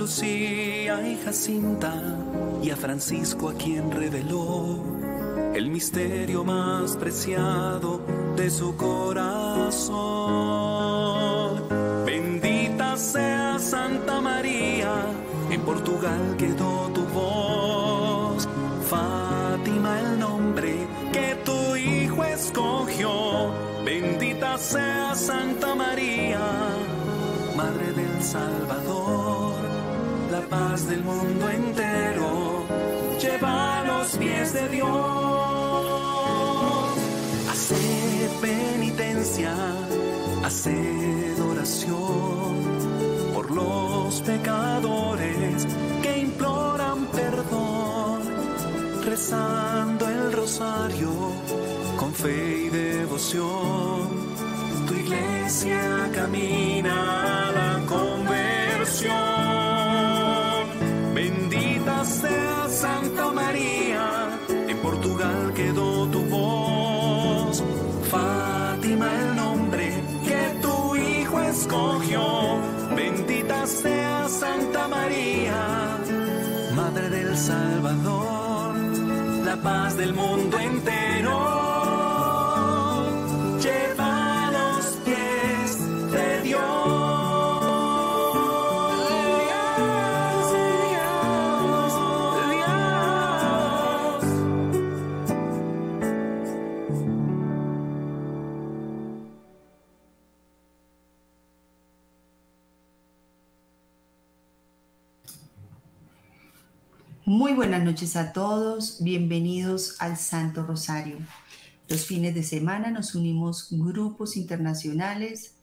Lucía y Jacinta y a Francisco a quien reveló el misterio más preciado de su corazón. Bendita sea Santa María, en Portugal quedó tu voz. Fátima el nombre que tu hijo escogió. Bendita sea Santa María, Madre del Salvador, la paz del mundo entero. Lleva los pies de Dios. Hace penitencia, hace oración por los pecadores que imploran perdón, rezando el rosario con fe y devoción. Tu iglesia camina a la Sea Santa María, en Portugal quedó tu voz. Fátima el nombre que tu hijo escogió. Bendita sea Santa María, Madre del Salvador, la paz del mundo entero. Muy buenas noches a todos, bienvenidos al Santo Rosario. Los fines de semana nos unimos grupos internacionales,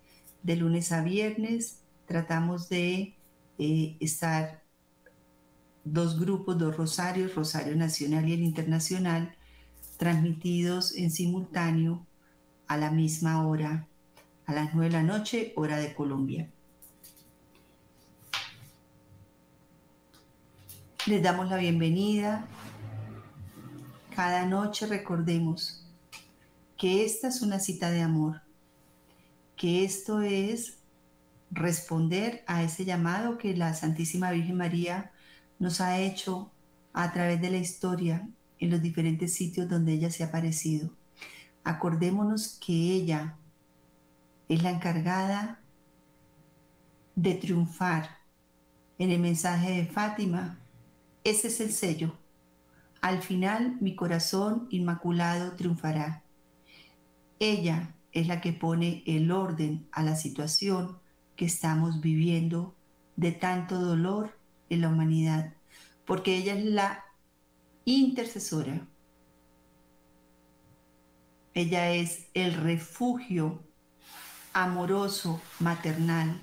de lunes a viernes tratamos de eh, estar dos grupos, dos rosarios, Rosario Nacional y el Internacional, transmitidos en simultáneo a la misma hora, a las 9 de la noche, hora de Colombia. Les damos la bienvenida. Cada noche recordemos que esta es una cita de amor, que esto es responder a ese llamado que la Santísima Virgen María nos ha hecho a través de la historia en los diferentes sitios donde ella se ha aparecido. Acordémonos que ella es la encargada de triunfar en el mensaje de Fátima. Ese es el sello. Al final mi corazón inmaculado triunfará. Ella es la que pone el orden a la situación que estamos viviendo de tanto dolor en la humanidad, porque ella es la intercesora. Ella es el refugio amoroso, maternal,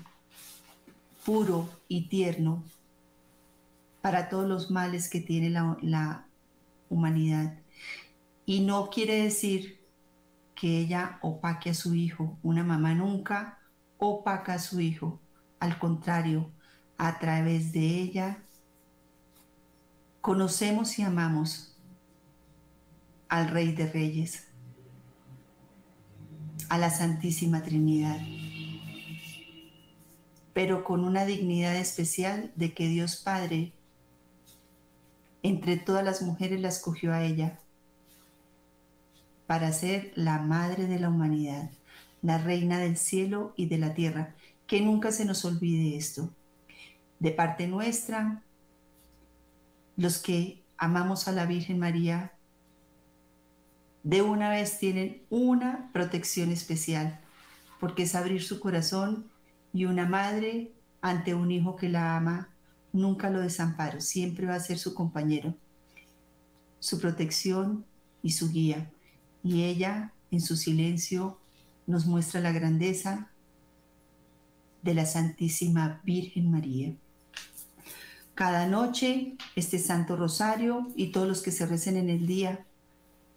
puro y tierno para todos los males que tiene la, humanidad. Y no quiere decir que ella opaque a su hijo. Una mamá nunca opaca a su hijo. Al contrario, a través de ella conocemos y amamos al Rey de Reyes, a la Santísima Trinidad, pero con una dignidad especial de que Dios Padre entre todas las mujeres la escogió a ella para ser la madre de la humanidad, la reina del cielo y de la tierra. Que nunca se nos olvide esto. De parte nuestra, los que amamos a la Virgen María, de una vez tienen una protección especial, porque es abrir su corazón y una madre ante un hijo que la ama, nunca lo desamparo, siempre va a ser su compañero, su protección y su guía y ella en su silencio nos muestra la grandeza de la Santísima Virgen María. Cada noche este Santo Rosario y todos los que se recen en el día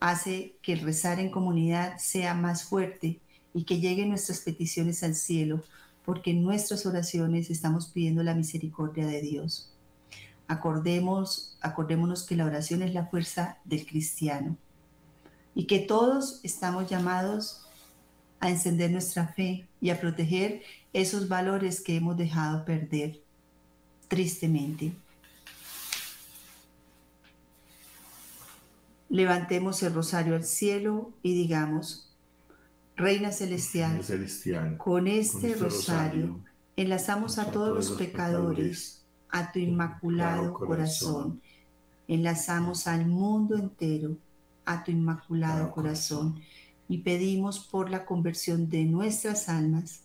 hace que el rezar en comunidad sea más fuerte y que lleguen nuestras peticiones al cielo, porque en nuestras oraciones estamos pidiendo la misericordia de Dios. Acordemos, acordémonos que la oración es la fuerza del cristiano y que todos estamos llamados a encender nuestra fe y a proteger esos valores que hemos dejado perder. tristemente. Levantemos el rosario al cielo y digamos, Reina Celestial, con, este, este rosario, enlazamos a, todos los pecadores a tu inmaculado corazón. Enlazamos al mundo entero a tu inmaculado corazón y pedimos por la conversión de nuestras almas,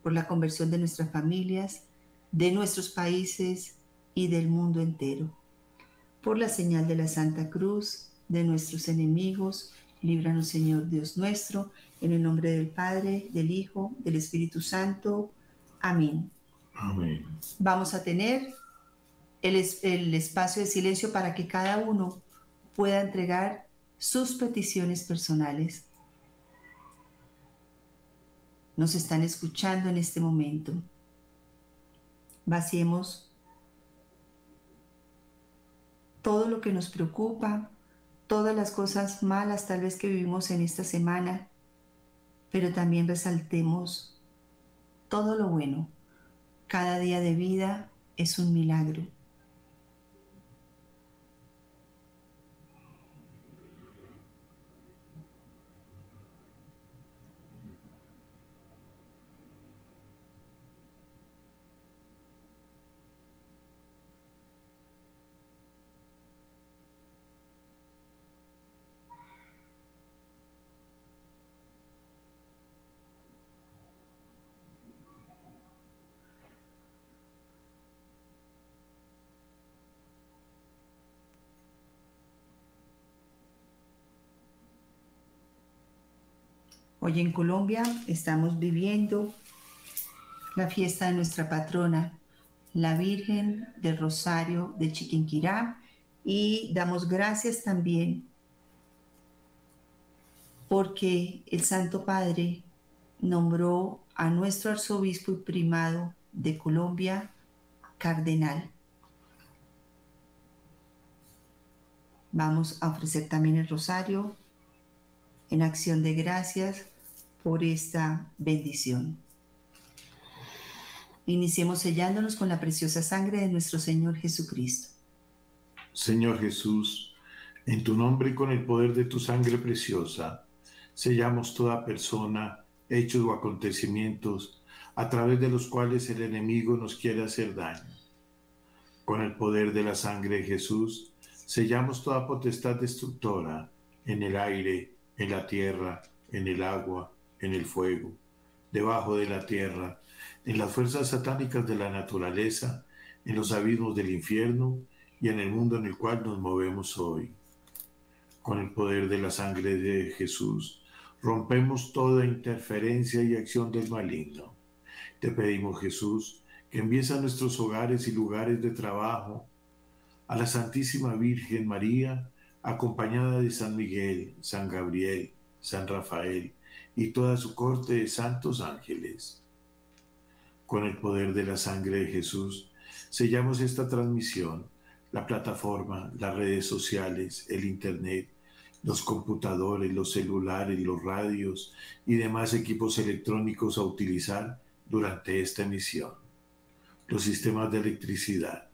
por la conversión de nuestras familias, de nuestros países y del mundo entero. Por la señal de la Santa Cruz, de nuestros enemigos, líbranos Señor Dios nuestro, en el nombre del Padre, del Hijo, del Espíritu Santo. Amén. Amén. Vamos a tener el, el espacio de silencio para que cada uno pueda entregar sus peticiones personales. Nos están escuchando en este momento. Vaciemos todo lo que nos preocupa, todas las cosas malas tal vez que vivimos en esta semana, pero también resaltemos todo lo bueno. Cada día de vida es un milagro. Hoy en Colombia estamos viviendo la fiesta de nuestra patrona, la Virgen del Rosario de Chiquinquirá, y damos gracias también porque el Santo Padre nombró a nuestro arzobispo y primado de Colombia cardenal. Vamos a ofrecer también el rosario en acción de gracias por esta bendición. Iniciemos sellándonos con la preciosa sangre de nuestro Señor Jesucristo. Señor Jesús, en tu nombre y con el poder de tu sangre preciosa, sellamos toda persona, hechos o acontecimientos a través de los cuales el enemigo nos quiere hacer daño. Con el poder de la sangre de Jesús, sellamos toda potestad destructora en el aire, en la tierra, en el agua, en el fuego, debajo de la tierra, en las fuerzas satánicas de la naturaleza, en los abismos del infierno y en el mundo en el cual nos movemos hoy. Con el poder de la sangre de Jesús, rompemos toda interferencia y acción del maligno. Te pedimos, Jesús, que envíes a nuestros hogares y lugares de trabajo a la Santísima Virgen María, acompañada de San Miguel, San Gabriel, San Rafael y toda su corte de santos ángeles. Con el poder de la sangre de Jesús, sellamos esta transmisión, la plataforma, las redes sociales, el Internet, los computadores, los celulares, los radios y demás equipos electrónicos a utilizar durante esta emisión. Los sistemas de electricidad.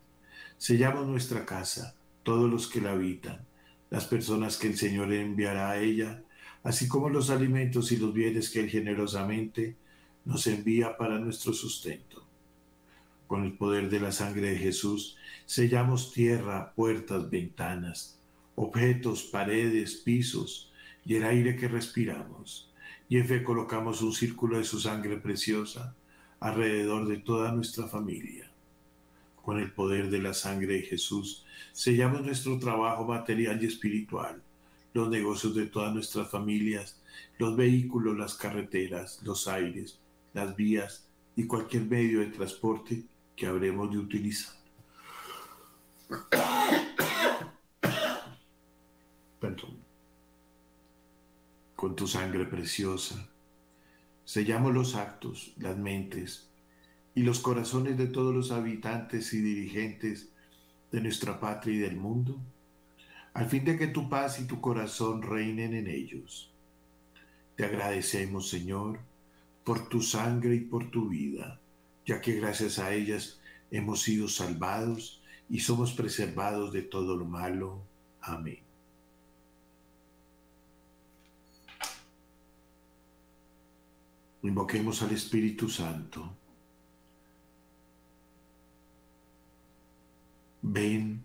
Sellamos nuestra casa, todos los que la habitan, las personas que el Señor enviará a ella así como los alimentos y los bienes que Él generosamente nos envía para nuestro sustento. Con el poder de la sangre de Jesús, sellamos tierra, puertas, ventanas, objetos, paredes, pisos y el aire que respiramos. Y en fe colocamos un círculo de su sangre preciosa alrededor de toda nuestra familia. Con el poder de la sangre de Jesús, sellamos nuestro trabajo material y espiritual los negocios de todas nuestras familias, los vehículos, las carreteras, los aires, las vías y cualquier medio de transporte que habremos de utilizar. Perdón. Con tu sangre preciosa, sellamos los actos, las mentes y los corazones de todos los habitantes y dirigentes de nuestra patria y del mundo al fin de que tu paz y tu corazón reinen en ellos. Te agradecemos, Señor, por tu sangre y por tu vida, ya que gracias a ellas hemos sido salvados y somos preservados de todo lo malo. Amén. Invoquemos al Espíritu Santo. Ven,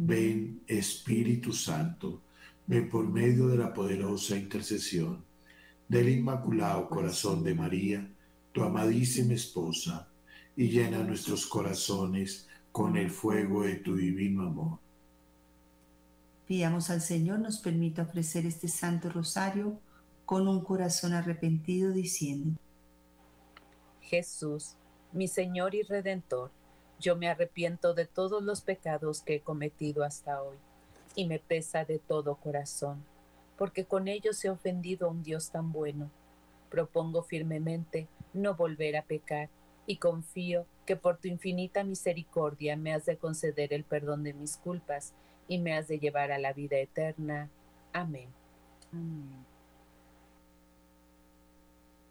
Ven, Espíritu Santo, ven por medio de la poderosa intercesión del Inmaculado Corazón de María, tu amadísima esposa, y llena nuestros corazones con el fuego de tu divino amor. Pidamos al Señor nos permita ofrecer este Santo Rosario con un corazón arrepentido diciendo, Jesús, mi Señor y Redentor, yo me arrepiento de todos los pecados que he cometido hasta hoy y me pesa de todo corazón, porque con ellos he ofendido a un Dios tan bueno. Propongo firmemente no volver a pecar y confío que por tu infinita misericordia me has de conceder el perdón de mis culpas y me has de llevar a la vida eterna. Amén.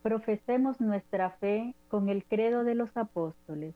Profesemos nuestra fe con el credo de los apóstoles.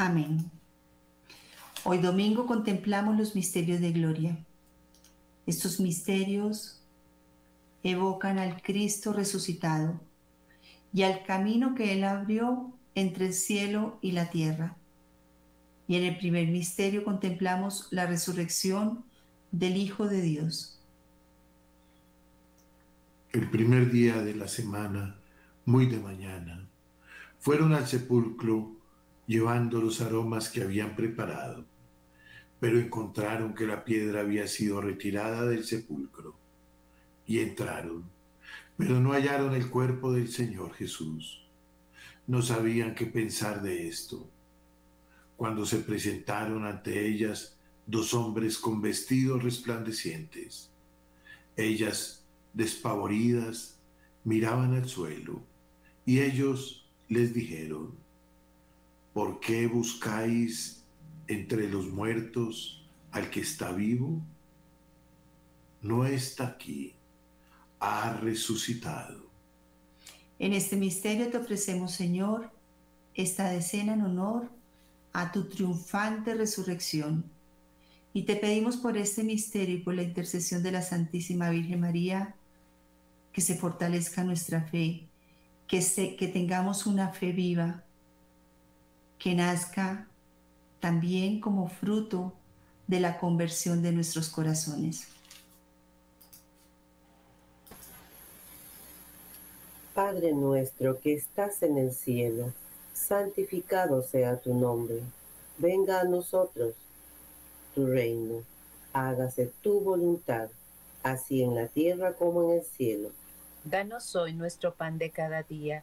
Amén. Hoy domingo contemplamos los misterios de gloria. Estos misterios evocan al Cristo resucitado y al camino que Él abrió entre el cielo y la tierra. Y en el primer misterio contemplamos la resurrección del Hijo de Dios. El primer día de la semana, muy de mañana, fueron al sepulcro llevando los aromas que habían preparado, pero encontraron que la piedra había sido retirada del sepulcro y entraron, pero no hallaron el cuerpo del Señor Jesús. No sabían qué pensar de esto cuando se presentaron ante ellas dos hombres con vestidos resplandecientes. Ellas, despavoridas, miraban al suelo, y ellos les dijeron, ¿por qué buscáis entre los muertos al que está vivo? No está aquí, ha resucitado. En este misterio te ofrecemos, Señor, esta decena en honor a tu triunfante resurrección. Y te pedimos por este misterio y por la intercesión de la Santísima Virgen María, que se fortalezca nuestra fe, que, que tengamos una fe viva, que nazca también como fruto de la conversión de nuestros corazones. Padre nuestro que estás en el cielo, santificado sea tu nombre. Venga a nosotros tu reino. Hágase tu voluntad, así en la tierra como en el cielo. Danos hoy nuestro pan de cada día.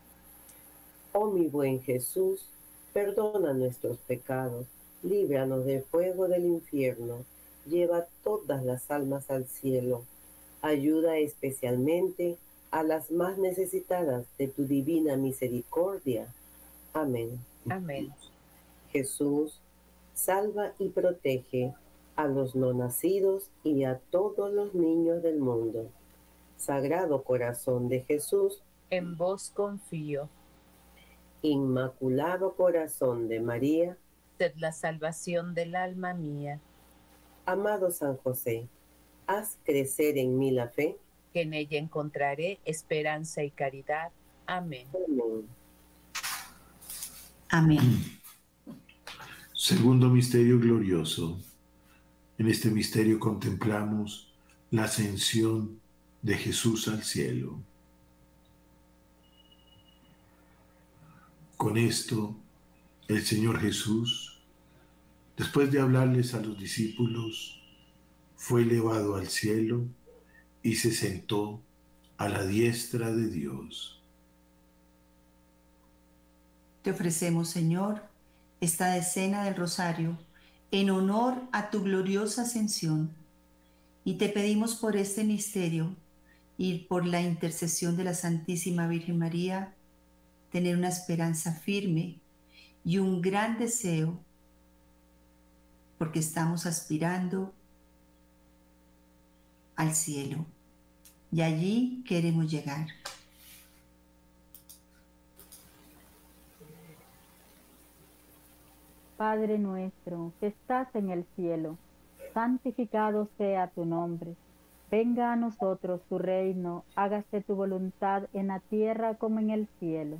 Oh mi buen Jesús, perdona nuestros pecados, líbranos del fuego del infierno, lleva todas las almas al cielo, ayuda especialmente a las más necesitadas de tu divina misericordia. Amén. Amén. Jesús, salva y protege a los no nacidos y a todos los niños del mundo. Sagrado Corazón de Jesús, en vos confío. Inmaculado Corazón de María, sed la salvación del alma mía. Amado San José, haz crecer en mí la fe, que en ella encontraré esperanza y caridad. Amén. Amén. Amén. Segundo misterio glorioso. En este misterio contemplamos la ascensión de Jesús al cielo. Con esto, el Señor Jesús, después de hablarles a los discípulos, fue elevado al cielo y se sentó a la diestra de Dios. Te ofrecemos, Señor, esta decena del rosario en honor a tu gloriosa ascensión y te pedimos por este misterio y por la intercesión de la Santísima Virgen María, tener una esperanza firme y un gran deseo, porque estamos aspirando al cielo y allí queremos llegar. Padre nuestro que estás en el cielo, santificado sea tu nombre. Venga a nosotros tu reino, hágase tu voluntad en la tierra como en el cielo.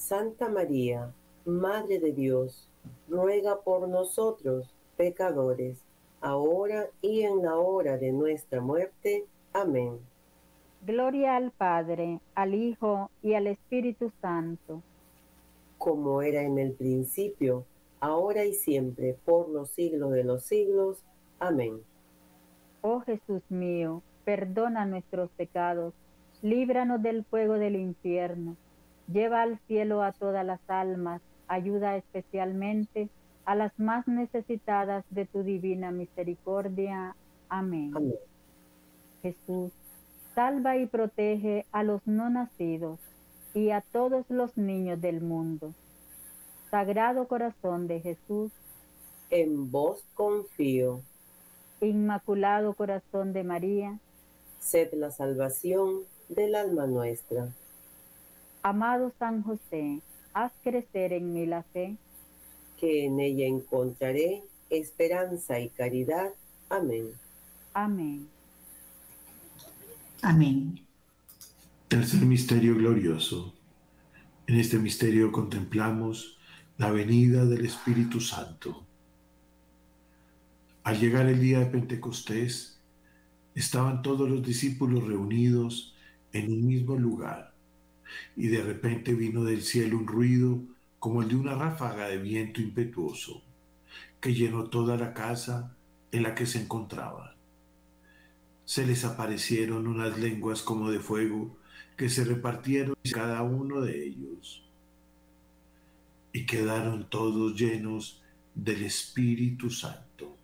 Santa María, Madre de Dios, ruega por nosotros, pecadores, ahora y en la hora de nuestra muerte. Amén. Gloria al Padre, al Hijo y al Espíritu Santo. Como era en el principio, ahora y siempre, por los siglos de los siglos. Amén. Oh Jesús mío, perdona nuestros pecados, líbranos del fuego del infierno, lleva al cielo a todas las almas, ayuda especialmente a las más necesitadas de tu divina misericordia. Amén. Amén. Jesús, salva y protege a los no nacidos y a todos los niños del mundo. Sagrado corazón de Jesús, En vos confío. Inmaculado corazón de María, Sed la salvación del alma nuestra. Amado San José, haz crecer en mí la fe. Que en ella encontraré esperanza y caridad. Amén. Amén. Amén. Tercer misterio glorioso. En este misterio contemplamos la venida del Espíritu Santo. Al llegar el día de Pentecostés, estaban todos los discípulos reunidos en un mismo lugar y de repente vino del cielo un ruido como el de una ráfaga de viento impetuoso que llenó toda la casa en la que se encontraban. Se les aparecieron unas lenguas como de fuego que se repartieron cada uno de ellos y quedaron todos llenos del Espíritu Santo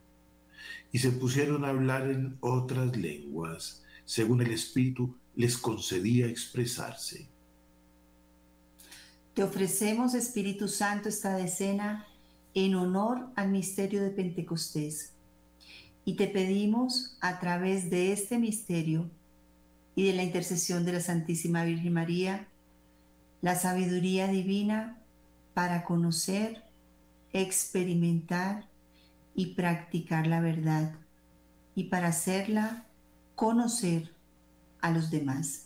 y se pusieron a hablar en otras lenguas según el Espíritu les concedía expresarse. Te ofrecemos, Espíritu Santo, esta decena en honor al misterio de Pentecostés. Y te pedimos, a través de este misterio y de la intercesión de la Santísima Virgen María, la sabiduría divina para conocer, experimentar y practicar la verdad y para hacerla conocer a los demás.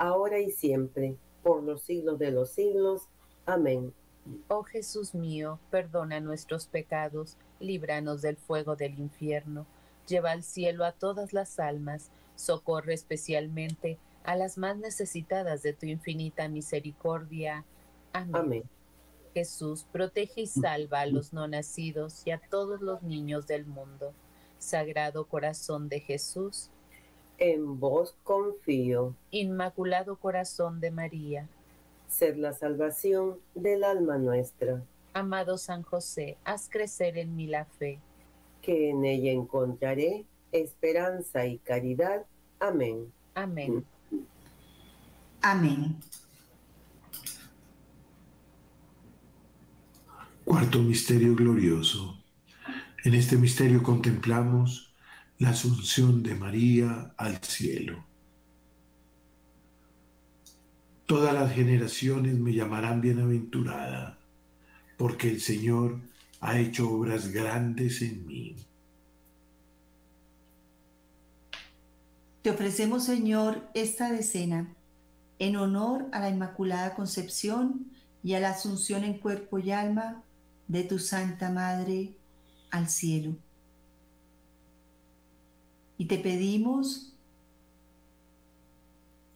ahora y siempre, por los siglos de los siglos. Amén. Oh Jesús mío, perdona nuestros pecados, líbranos del fuego del infierno, lleva al cielo a todas las almas, socorre especialmente a las más necesitadas de tu infinita misericordia. Amén. Amén. Jesús, protege y salva a los no nacidos y a todos los niños del mundo. Sagrado corazón de Jesús, En vos confío, Inmaculado corazón de María, sed la salvación del alma nuestra, amado San José, haz crecer en mí la fe. que en ella encontraré esperanza y caridad. Amén. Amén. Amén. Cuarto misterio glorioso. En este misterio contemplamos la asunción de María al cielo. Todas las generaciones me llamarán bienaventurada, porque el Señor ha hecho obras grandes en mí. Te ofrecemos, Señor, esta decena en honor a la Inmaculada Concepción y a la Asunción en cuerpo y alma de tu Santa Madre al cielo. Y te pedimos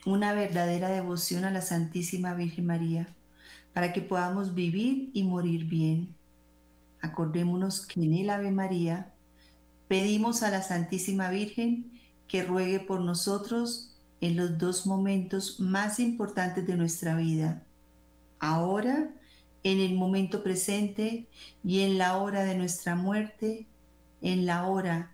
una verdadera devoción a la Santísima Virgen María para que podamos vivir y morir bien. Acordémonos que en el Ave María pedimos a la Santísima Virgen que ruegue por nosotros en los dos momentos más importantes de nuestra vida, ahora, en el momento presente y en la hora de nuestra muerte, en la hora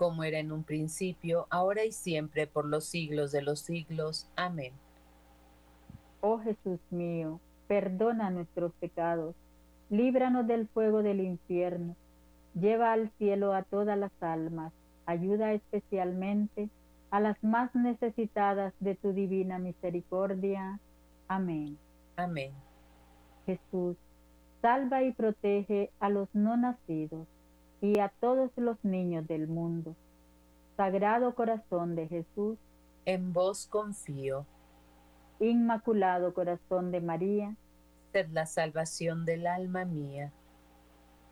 Como era en un principio, ahora y siempre, por los siglos de los siglos. Amén. Oh Jesús mío, perdona nuestros pecados, líbranos del fuego del infierno, lleva al cielo a todas las almas ayuda especialmente a las más necesitadas de tu divina misericordia. Amén. Amén. Jesús, salva y protege a los no nacidos y a todos los niños del mundo. Sagrado corazón de Jesús, en vos confío. Inmaculado corazón de María, sed la salvación del alma mía.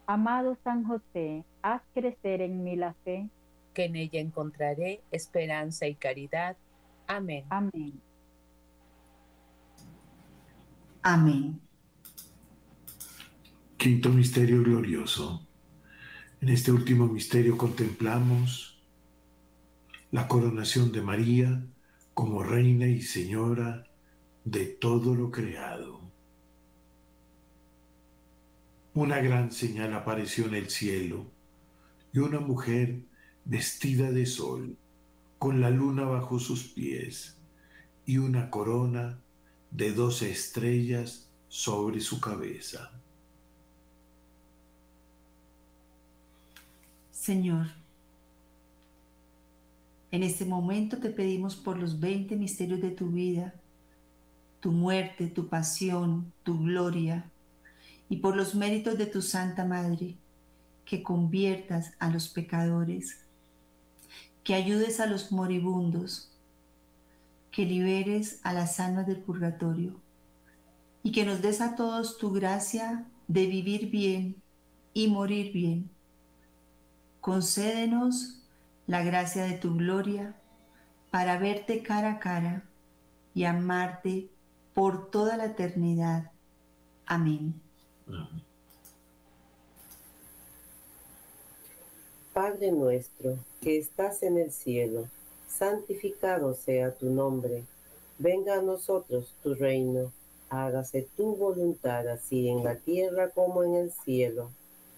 Amado San José, haz crecer en mí la fe que en ella encontraré esperanza y caridad. Amén. Amén. Amén. Quinto misterio glorioso. En este último misterio contemplamos la coronación de María como reina y señora de todo lo creado. Una gran señal apareció en el cielo y una mujer vestida de sol, con la luna bajo sus pies y una corona de doce estrellas sobre su cabeza. Señor, en este momento te pedimos por los 20 misterios de tu vida, tu muerte, tu pasión, tu gloria, y por los méritos de tu Santa Madre, que conviertas a los pecadores que ayudes a los moribundos, que liberes a las almas del purgatorio y que nos des a todos tu gracia de vivir bien y morir bien. Concédenos la gracia de tu gloria para verte cara a cara y amarte por toda la eternidad. Amén. Padre nuestro, que estás en el cielo, santificado sea tu nombre. Venga a nosotros tu reino. Hágase tu voluntad así en la tierra como en el cielo.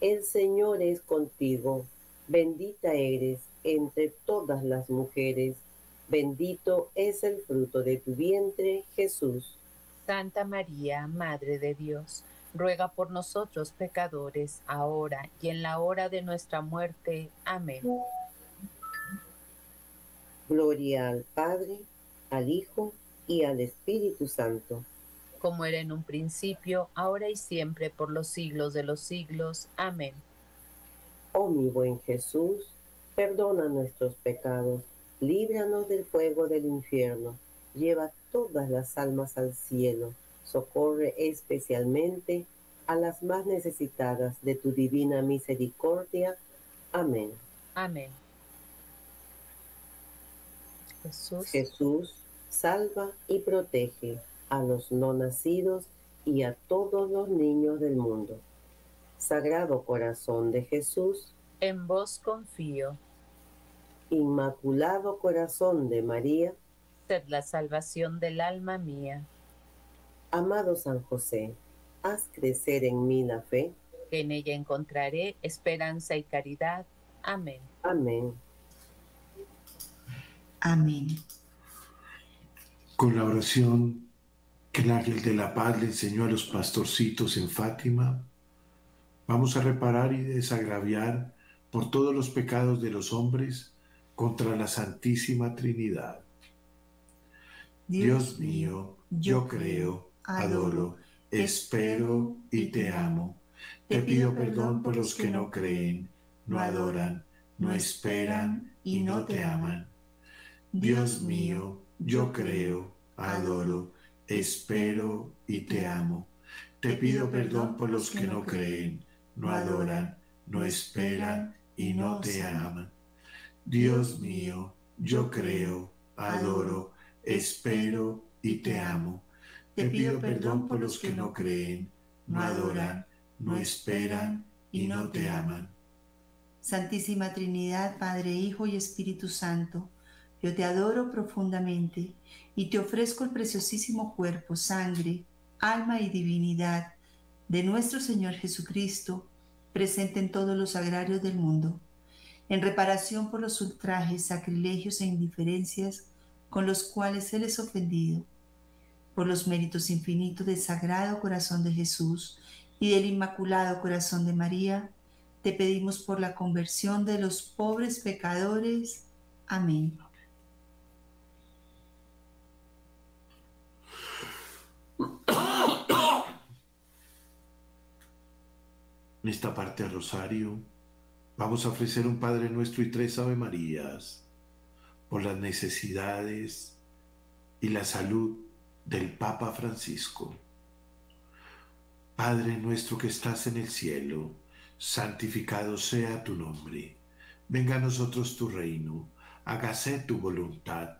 el Señor es contigo, bendita eres entre todas las mujeres Bendito es el fruto de tu vientre, Jesús. Santa María, Madre de Dios, ruega por nosotros pecadores, ahora y en la hora de nuestra muerte. Amén. Gloria al Padre, al Hijo y al Espíritu Santo. Como era en un principio, ahora y siempre, por los siglos de los siglos. Amén. Oh mi buen Jesús, perdona nuestros pecados líbranos del fuego del infierno, lleva todas las almas al cielo, Socorre especialmente a las más necesitadas de tu divina misericordia. Amén. Amén. Jesús, Jesús, salva y protege a los no nacidos y a todos los niños del mundo. Sagrado Corazón de Jesús, en vos confío. Inmaculado Corazón de María, Sed la salvación del alma mía. amado San José, haz crecer en mí la fe. que en ella encontraré esperanza y caridad. Amén. Amén. Amén. Con la oración que el ángel de la paz le enseñó a los pastorcitos en Fátima, vamos a reparar y desagraviar por todos los pecados de los hombres contra la Santísima Trinidad. Dios mío, yo creo, adoro, espero y te amo. Te pido perdón por los que no creen, no adoran, no esperan y no te aman. Dios mío, yo creo, adoro, espero y te amo. Te pido perdón por los que no creen, no adoran, no esperan y no te aman. Dios mío, yo creo, adoro, espero y te amo. Te pido perdón por los que no creen, no adoran, no esperan y no te aman. Santísima Trinidad, Padre, Hijo y Espíritu Santo, yo te adoro profundamente y te ofrezco el preciosísimo cuerpo, sangre, alma y divinidad de nuestro Señor Jesucristo, presente en todos los agrarios del mundo, en reparación por los ultrajes, sacrilegios e indiferencias con los cuales Él es ofendido, por los méritos infinitos del Sagrado Corazón de Jesús y del Inmaculado Corazón de María, te pedimos por la conversión de los pobres pecadores. Amén. En esta parte del rosario vamos a ofrecer un Padre Nuestro y tres Ave Marías por las necesidades y la salud del Papa Francisco. Padre nuestro que estás en el cielo, santificado sea tu nombre. Venga a nosotros tu reino, hágase tu voluntad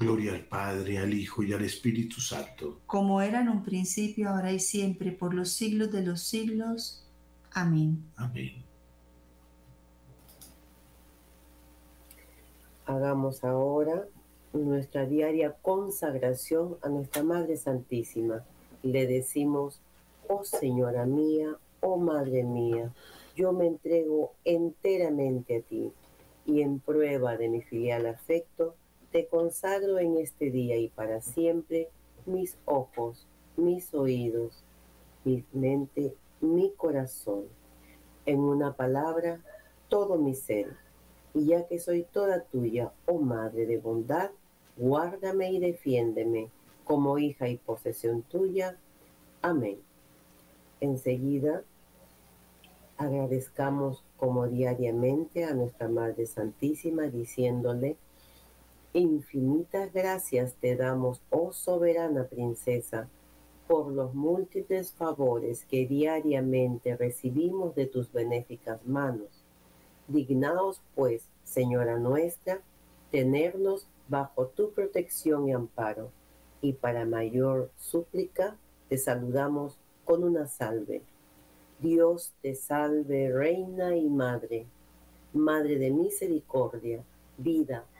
Gloria al Padre, al Hijo y al Espíritu Santo. Como era en un principio, ahora y siempre, por los siglos de los siglos. Amén. Amén. Hagamos ahora nuestra diaria consagración a nuestra Madre Santísima. Le decimos, oh Señora mía, oh Madre mía, yo me entrego enteramente a ti y en prueba de mi filial afecto, te consagro en este día y para siempre mis ojos, mis oídos, mi mente, mi corazón. En una palabra, todo mi ser. Y ya que soy toda tuya, oh Madre de bondad, guárdame y defiéndeme como hija y posesión tuya. Amén. Enseguida, agradezcamos como diariamente a nuestra Madre Santísima diciéndole, infinitas gracias te damos, oh soberana princesa, por los múltiples favores que diariamente recibimos de tus benéficas manos. Dignaos, pues, Señora nuestra, tenernos bajo tu protección y amparo, y para mayor súplica te saludamos con una salve. Dios te salve, Reina y Madre, Madre de misericordia, vida,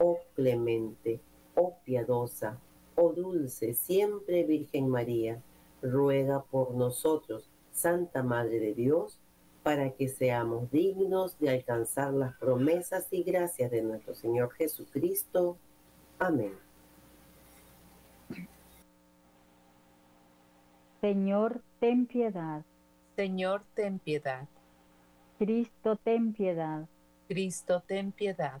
oh clemente, oh piadosa, oh dulce, siempre Virgen María, ruega por nosotros, Santa Madre de Dios, para que seamos dignos de alcanzar las promesas y gracias de nuestro Señor Jesucristo. Amén. Señor, ten piedad. Señor, ten piedad. Cristo, ten piedad. Cristo, ten piedad.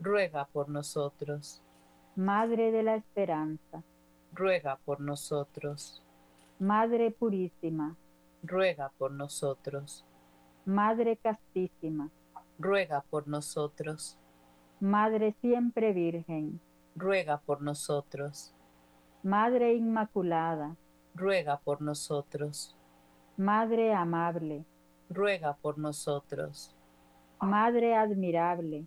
ruega por nosotros. Madre de la Esperanza, ruega por nosotros. Madre Purísima, ruega por nosotros. Madre Castísima, ruega por nosotros. Madre Siempre Virgen, ruega por nosotros. Madre Inmaculada, ruega por nosotros. Madre Amable, ruega por nosotros. Madre Admirable,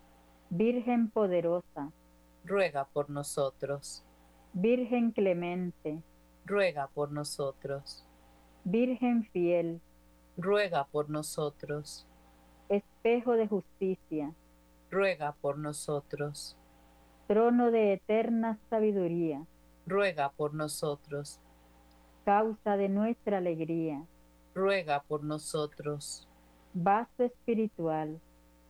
Virgen poderosa, ruega por nosotros. Virgen clemente, ruega por nosotros. Virgen fiel, ruega por nosotros. Espejo de justicia, ruega por nosotros. Trono de eterna sabiduría, ruega por nosotros. Causa de nuestra alegría, ruega por nosotros. Vaso espiritual,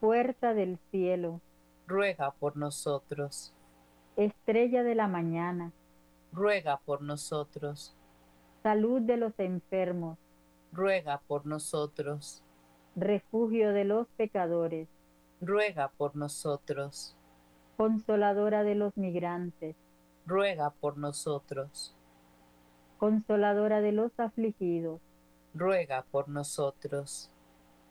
Puerta del cielo, ruega por nosotros. Estrella de la mañana, ruega por nosotros. Salud de los enfermos, ruega por nosotros. Refugio de los pecadores, ruega por nosotros. Consoladora de los migrantes, ruega por nosotros. Consoladora de los afligidos, ruega por nosotros.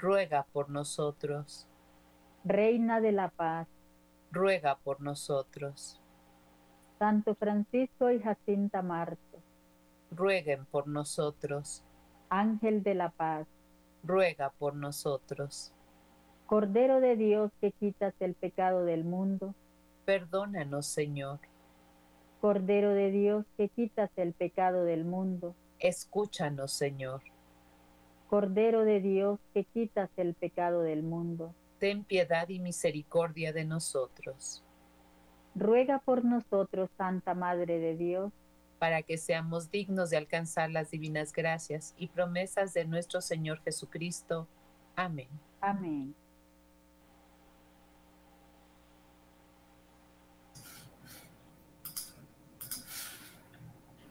ruega por nosotros. Reina de la paz, ruega por nosotros. Santo Francisco y Jacinta Marto, rueguen por nosotros. Ángel de la paz, ruega por nosotros. Cordero de Dios que quitas el pecado del mundo, perdónanos, Señor. Cordero de Dios que quitas el pecado del mundo, escúchanos, Señor. Cordero de Dios que quitas el pecado del mundo, ten piedad y misericordia de nosotros. Ruega por nosotros, Santa Madre de Dios, para que seamos dignos de alcanzar las divinas gracias y promesas de nuestro Señor Jesucristo. Amén. Amén.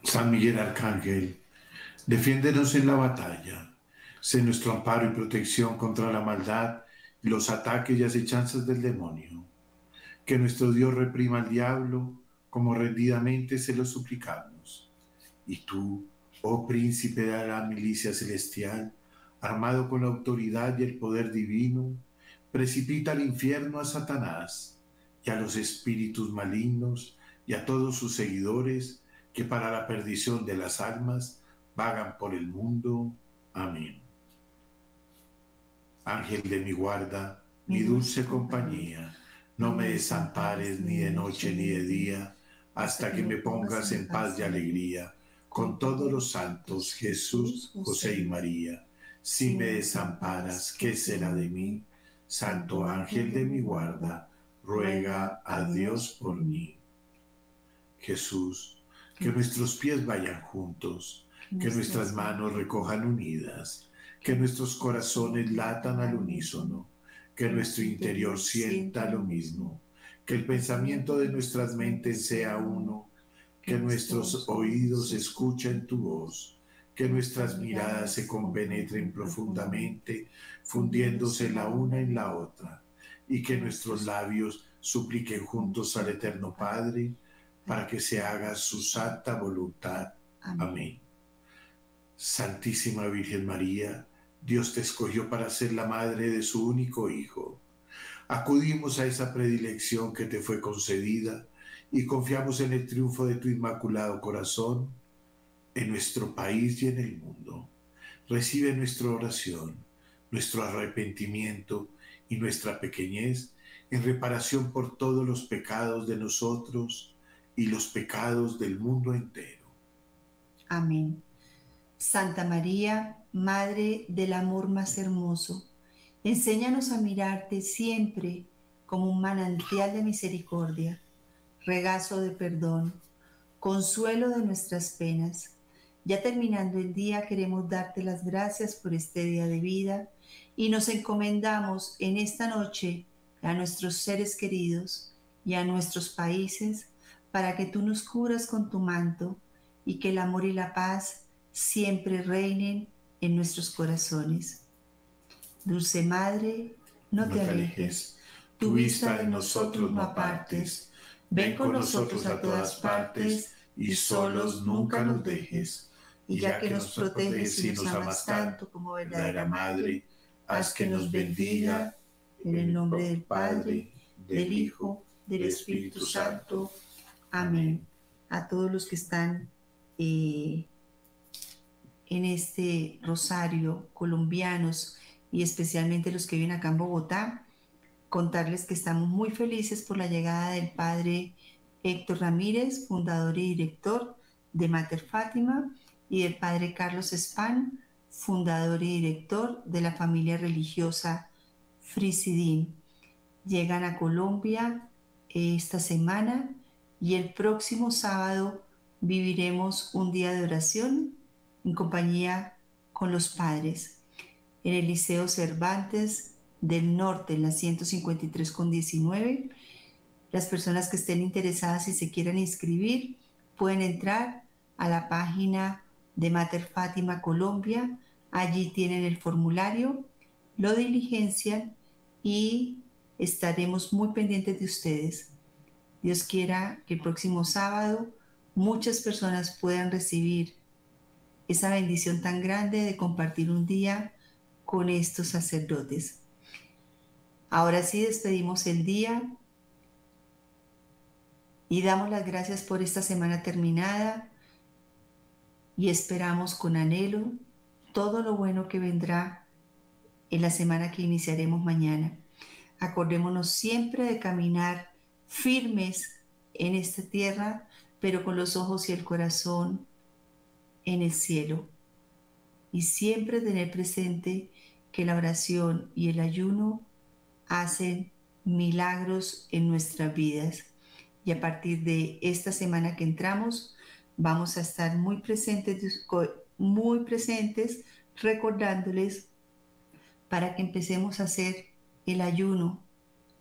San Miguel Arcángel, defiéndenos en la batalla, sé nuestro amparo y protección contra la maldad los ataques y acechanzas del demonio. Que nuestro Dios reprima al diablo como rendidamente se lo suplicamos. Y tú, oh príncipe de la milicia celestial, armado con la autoridad y el poder divino, precipita al infierno a Satanás y a los espíritus malignos y a todos sus seguidores que para la perdición de las almas vagan por el mundo. Amén. Ángel de mi guarda, mi dulce compañía, no me desampares ni de noche ni de día, hasta que me pongas en paz y alegría con todos los santos, Jesús, José y María. Si me desamparas, ¿qué será de mí? Santo ángel de mi guarda, ruega a Dios por mí. Jesús, que nuestros pies vayan juntos, que nuestras manos recojan unidas, que nuestros corazones latan al unísono, que nuestro interior sienta lo mismo, que el pensamiento de nuestras mentes sea uno, que nuestros oídos escuchen tu voz, que nuestras miradas se compenetren profundamente, fundiéndose la una en la otra, y que nuestros labios supliquen juntos al Eterno Padre, para que se haga su santa voluntad. Amén. Santísima Virgen María, Dios te escogió para ser la madre de su único Hijo. Acudimos a esa predilección que te fue concedida y confiamos en el triunfo de tu inmaculado corazón en nuestro país y en el mundo. Recibe nuestra oración, nuestro arrepentimiento y nuestra pequeñez en reparación por todos los pecados de nosotros y los pecados del mundo entero. Amén. Santa María, Madre del Amor más hermoso, enséñanos a mirarte siempre como un manantial de misericordia, regazo de perdón, consuelo de nuestras penas. Ya terminando el día, queremos darte las gracias por este día de vida y nos encomendamos en esta noche a nuestros seres queridos y a nuestros países para que tú nos cubras con tu manto y que el amor y la paz siempre reinen en nuestros corazones. Dulce Madre, no, te alejes, tu vista de nosotros no apartes, ven con nosotros a todas partes y solos nunca nos dejes. Y ya que nos proteges y nos amas tanto como verdadera Madre, haz que nos bendiga en el nombre del Padre, del Hijo, del Espíritu Santo. Amén. A todos los que están eh, en este rosario, colombianos y especialmente los que viven acá en Bogotá, contarles que estamos muy felices por la llegada del padre Héctor Ramírez, fundador y director de Mater Fátima, y del padre Carlos Spán, fundador y director de la familia religiosa Frisidín. Llegan a Colombia esta semana y el próximo sábado viviremos un día de oración en compañía con los padres en el Liceo Cervantes del Norte, en la 153 con 19. Las personas que estén interesadas y se quieran inscribir pueden entrar a la página de Mater Fátima Colombia. Allí tienen el formulario, lo diligencian y estaremos muy pendientes de ustedes. Dios quiera que el próximo sábado muchas personas puedan recibir esa bendición tan grande de compartir un día con estos sacerdotes. Ahora sí despedimos el día y damos las gracias por esta semana terminada y esperamos con anhelo todo lo bueno que vendrá en la semana que iniciaremos mañana. Acordémonos siempre de caminar firmes en esta tierra, pero con los ojos y el corazón en el cielo. Y siempre tener presente que la oración y el ayuno hacen milagros en nuestras vidas. Y a partir de esta semana que entramos, vamos a estar muy presentes, muy presentes recordándoles para que empecemos a hacer el ayuno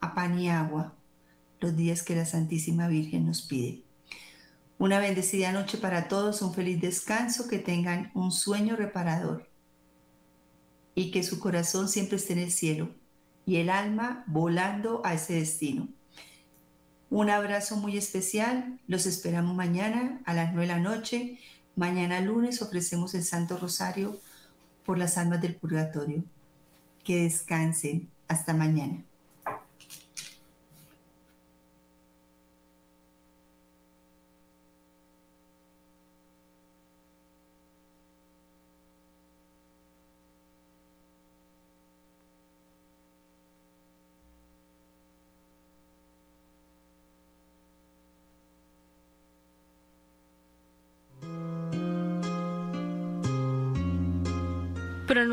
a pan y agua los días que la Santísima Virgen nos pide. Una bendecida noche para todos, un feliz descanso, que tengan un sueño reparador y que su corazón siempre esté en el cielo y el alma volando a ese destino. Un abrazo muy especial, los esperamos mañana a las 9 de la noche. Mañana lunes ofrecemos el Santo Rosario por las almas del purgatorio. Que descansen. Hasta mañana.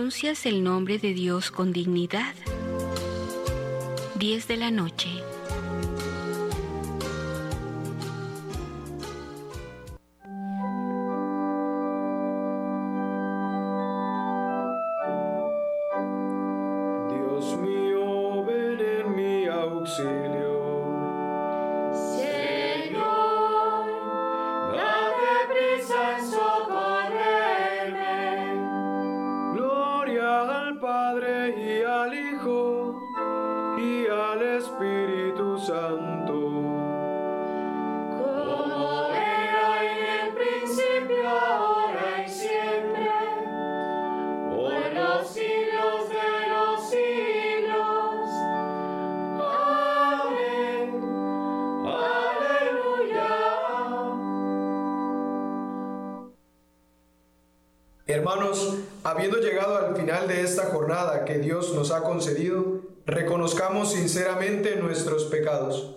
Pronuncias el nombre de Dios con dignidad. 10 de la noche. De esta jornada que Dios nos ha concedido, reconozcamos sinceramente nuestros pecados